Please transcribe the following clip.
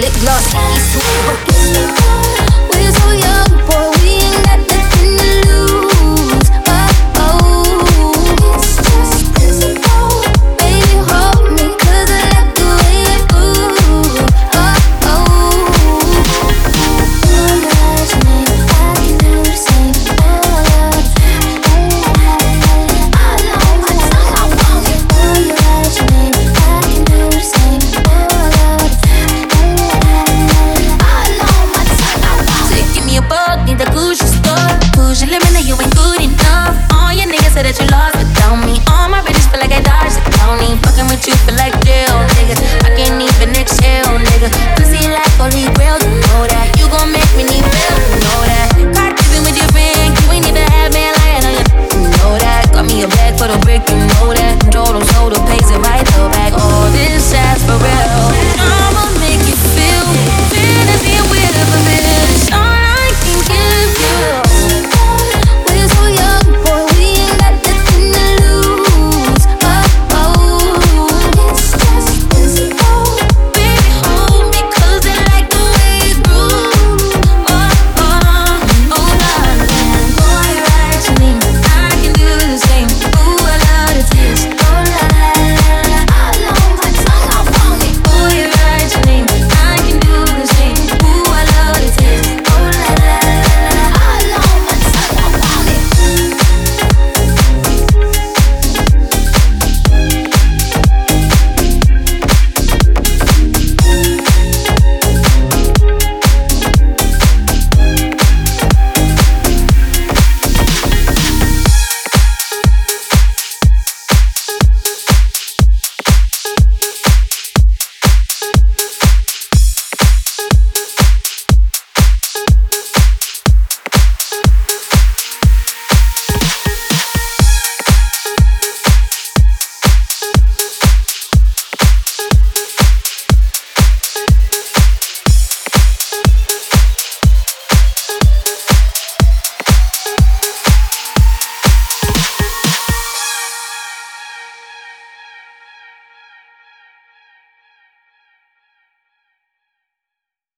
lip gloss, 사라질